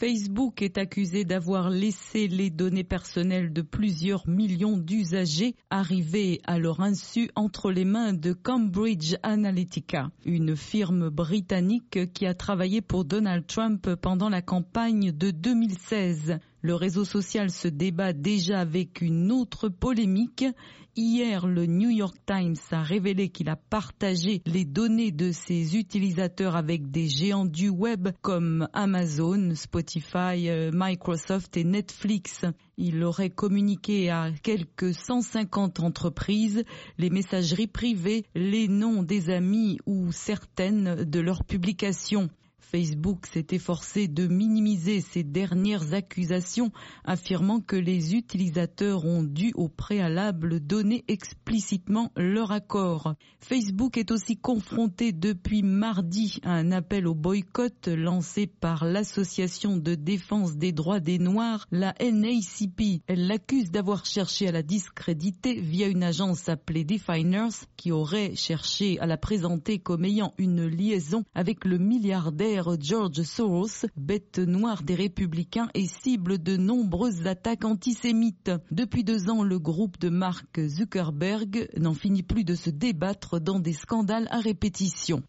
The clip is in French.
Facebook est accusé d'avoir laissé les données personnelles de plusieurs millions d'usagers arriver à leur insu entre les mains de Cambridge Analytica, une firme britannique qui a travaillé pour Donald Trump pendant la campagne de 2016. Le réseau social se débat déjà avec une autre polémique. Hier, le New York Times a révélé qu'il a partagé les données de ses utilisateurs avec des géants du web comme Amazon, Spotify, euh, Microsoft et Netflix. Il aurait communiqué à quelques 150 entreprises les messageries privées, les noms des amis ou certaines de leurs publications. Facebook s'est efforcé de minimiser ces dernières accusations, affirmant que les utilisateurs ont dû au préalable donner explicitement leur accord. Facebook est aussi confronté depuis mardi à un appel au boycott lancé par l'association de défense des droits des Noirs, la NACP. Elle l'accuse d'avoir cherché à la discréditer via une agence appelée Definers qui aurait cherché à la présenter comme ayant une liaison avec le milliardaire George Soros, bête noire des républicains et cible de nombreuses attaques antisémites. Depuis deux ans, le groupe de Mark Zuckerberg n'en finit plus de se débattre dans des scandales à répétition.